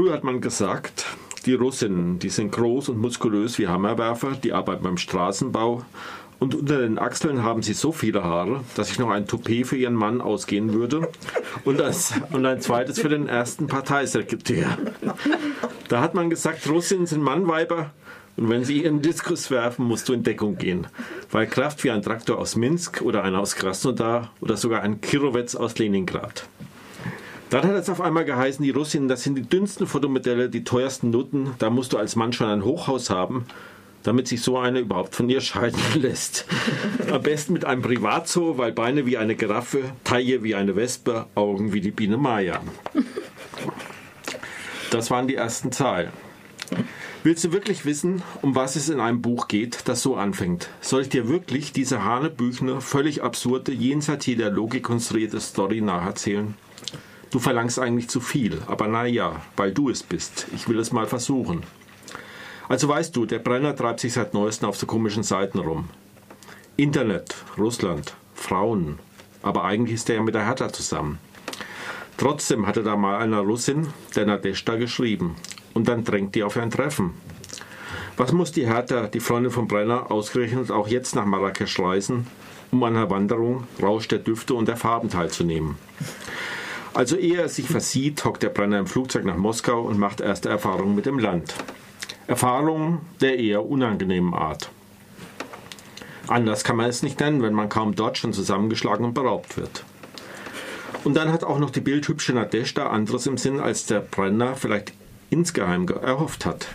Früher hat man gesagt, die Russinnen, die sind groß und muskulös wie Hammerwerfer, die arbeiten beim Straßenbau und unter den Achseln haben sie so viele Haare, dass sich noch ein Toupet für ihren Mann ausgehen würde und, als, und ein zweites für den ersten Parteisekretär. Da hat man gesagt, Russinnen sind Mannweiber und wenn sie ihren Diskus werfen, musst du in Deckung gehen. Weil Kraft wie ein Traktor aus Minsk oder einer aus Krasnodar oder sogar ein Kirowetz aus Leningrad. Dann hat es auf einmal geheißen, die Russinnen, das sind die dünnsten Fotomodelle, die teuersten Nutten, da musst du als Mann schon ein Hochhaus haben damit sich so eine überhaupt von ihr scheiden lässt. Am besten mit einem Privatzoo, weil Beine wie eine Giraffe, Taille wie eine Wespe, Augen wie die Biene Maya. Das waren die ersten Zahlen. Willst du wirklich wissen, um was es in einem Buch geht, das so anfängt? Soll ich dir wirklich diese hanebüchene, völlig absurde, jenseits jeder Logik konstruierte Story nacherzählen? Du verlangst eigentlich zu viel, aber naja, weil du es bist. Ich will es mal versuchen. Also weißt du, der Brenner treibt sich seit neuestem auf so komischen Seiten rum. Internet, Russland, Frauen. Aber eigentlich ist er ja mit der Hertha zusammen. Trotzdem hatte da mal einer Russin, der Nadeshda, geschrieben. Und dann drängt die auf ein Treffen. Was muss die Hertha, die Freundin von Brenner, ausgerechnet auch jetzt nach Marrakesch reisen, um an einer Wanderung, Rausch der Düfte und der Farben teilzunehmen? Also ehe er sich versieht, hockt der Brenner im Flugzeug nach Moskau und macht erste Erfahrungen mit dem Land. Erfahrungen der eher unangenehmen Art. Anders kann man es nicht nennen, wenn man kaum dort schon zusammengeschlagen und beraubt wird. Und dann hat auch noch die bildhübsche Nadeshda anderes im Sinn, als der Brenner vielleicht insgeheim erhofft hat.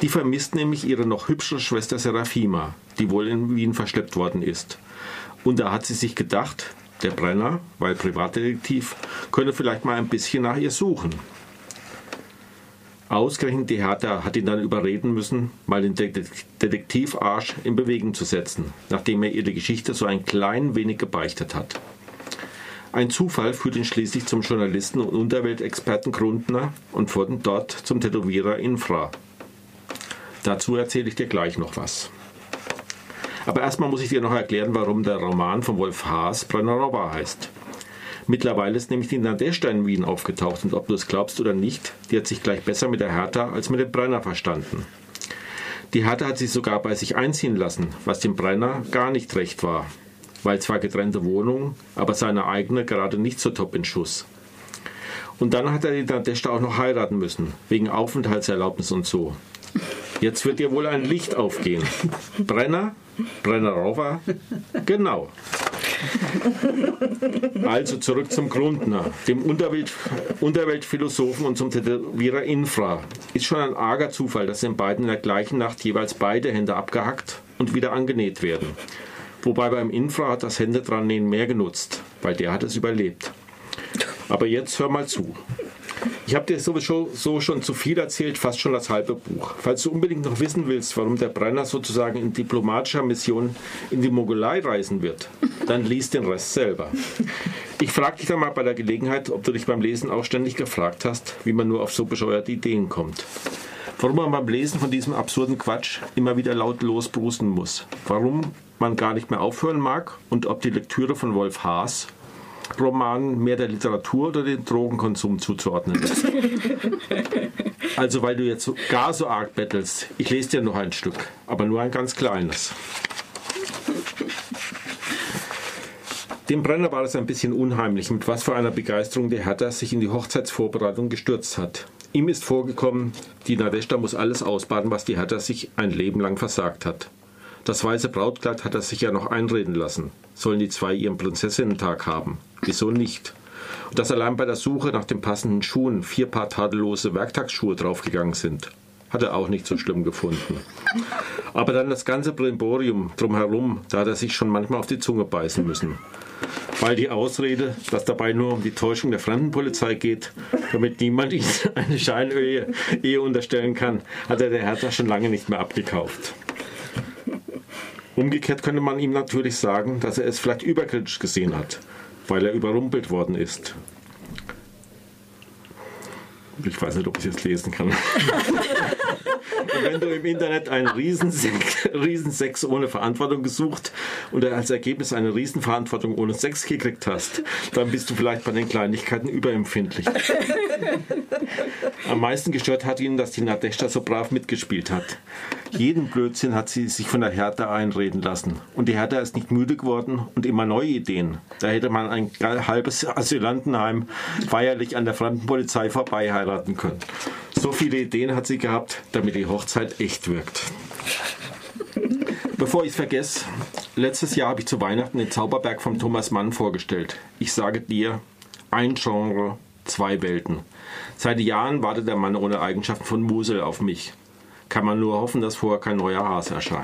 Die vermisst nämlich ihre noch hübschere Schwester Serafima, die wohl in Wien verschleppt worden ist. Und da hat sie sich gedacht, der Brenner, weil Privatdetektiv, könne vielleicht mal ein bisschen nach ihr suchen. Ausgerechnet die Hertha hat ihn dann überreden müssen, mal den Detektivarsch in Bewegung zu setzen, nachdem er ihr die Geschichte so ein klein wenig gebeichtet hat. Ein Zufall führt ihn schließlich zum Journalisten und Unterweltexperten Grundner und von dort zum Tätowierer Infra. Dazu erzähle ich dir gleich noch was. Aber erstmal muss ich dir noch erklären, warum der Roman von Wolf Haas Brennerova heißt. Mittlerweile ist nämlich die Nadeshda in Wien aufgetaucht und ob du es glaubst oder nicht, die hat sich gleich besser mit der Hertha als mit dem Brenner verstanden. Die Hertha hat sich sogar bei sich einziehen lassen, was dem Brenner gar nicht recht war, weil zwar getrennte Wohnung, aber seine eigene gerade nicht so top in Schuss. Und dann hat er die Nadeshda auch noch heiraten müssen, wegen Aufenthaltserlaubnis und so. Jetzt wird dir wohl ein Licht aufgehen. Brenner? Brennerova? Genau. Also zurück zum Grundner, dem Unterwelt, Unterweltphilosophen und zum Tätowierer Infra. Ist schon ein arger Zufall, dass den beiden in der gleichen Nacht jeweils beide Hände abgehackt und wieder angenäht werden. Wobei beim Infra hat das Hände dran nähen mehr genutzt, weil der hat es überlebt. Aber jetzt hör mal zu. Ich habe dir sowieso so schon zu viel erzählt, fast schon das halbe Buch. Falls du unbedingt noch wissen willst, warum der Brenner sozusagen in diplomatischer Mission in die Mogolei reisen wird, dann lies den Rest selber. Ich frage dich dann mal bei der Gelegenheit, ob du dich beim Lesen auch ständig gefragt hast, wie man nur auf so bescheuerte Ideen kommt. Warum man beim Lesen von diesem absurden Quatsch immer wieder laut losbrusten muss. Warum man gar nicht mehr aufhören mag und ob die Lektüre von Wolf Haas Roman mehr der Literatur oder dem Drogenkonsum zuzuordnen ist. also, weil du jetzt gar so arg bettelst, ich lese dir noch ein Stück, aber nur ein ganz kleines. Dem Brenner war es ein bisschen unheimlich, mit was für einer Begeisterung der Hertha sich in die Hochzeitsvorbereitung gestürzt hat. Ihm ist vorgekommen, die Nadeshda muss alles ausbaden, was die Hertha sich ein Leben lang versagt hat. Das weiße Brautkleid hat er sich ja noch einreden lassen. Sollen die zwei ihren Prinzessinnentag haben? Wieso nicht? Und dass allein bei der Suche nach den passenden Schuhen vier Paar tadellose Werktagsschuhe draufgegangen sind, hat er auch nicht so schlimm gefunden. Aber dann das ganze Brimborium drumherum, da hat er sich schon manchmal auf die Zunge beißen müssen. Weil die Ausrede, dass dabei nur um die Täuschung der Fremdenpolizei geht, damit niemand ihm eine Scheinehe Ehe unterstellen kann, hat er der Hertha schon lange nicht mehr abgekauft. Umgekehrt könnte man ihm natürlich sagen, dass er es vielleicht überkritisch gesehen hat, weil er überrumpelt worden ist. Ich weiß nicht, ob ich es lesen kann. Wenn du im Internet einen Riesensex, Riesensex ohne Verantwortung gesucht und als Ergebnis eine Riesenverantwortung ohne Sex gekriegt hast, dann bist du vielleicht bei den Kleinigkeiten überempfindlich. Am meisten gestört hat ihn, dass die Nadeshda so brav mitgespielt hat. Jeden Blödsinn hat sie sich von der Hertha einreden lassen. Und die Hertha ist nicht müde geworden und immer neue Ideen. Da hätte man ein halbes Asylantenheim feierlich an der Fremdenpolizei vorbei heiraten können. So viele Ideen hat sie gehabt, damit die Hochzeit echt wirkt. Bevor ich es vergesse, letztes Jahr habe ich zu Weihnachten den Zauberberg von Thomas Mann vorgestellt. Ich sage dir, ein Genre, zwei Welten. Seit Jahren wartet der Mann ohne Eigenschaften von Musel auf mich. Kann man nur hoffen, dass vorher kein neuer Hase erscheint.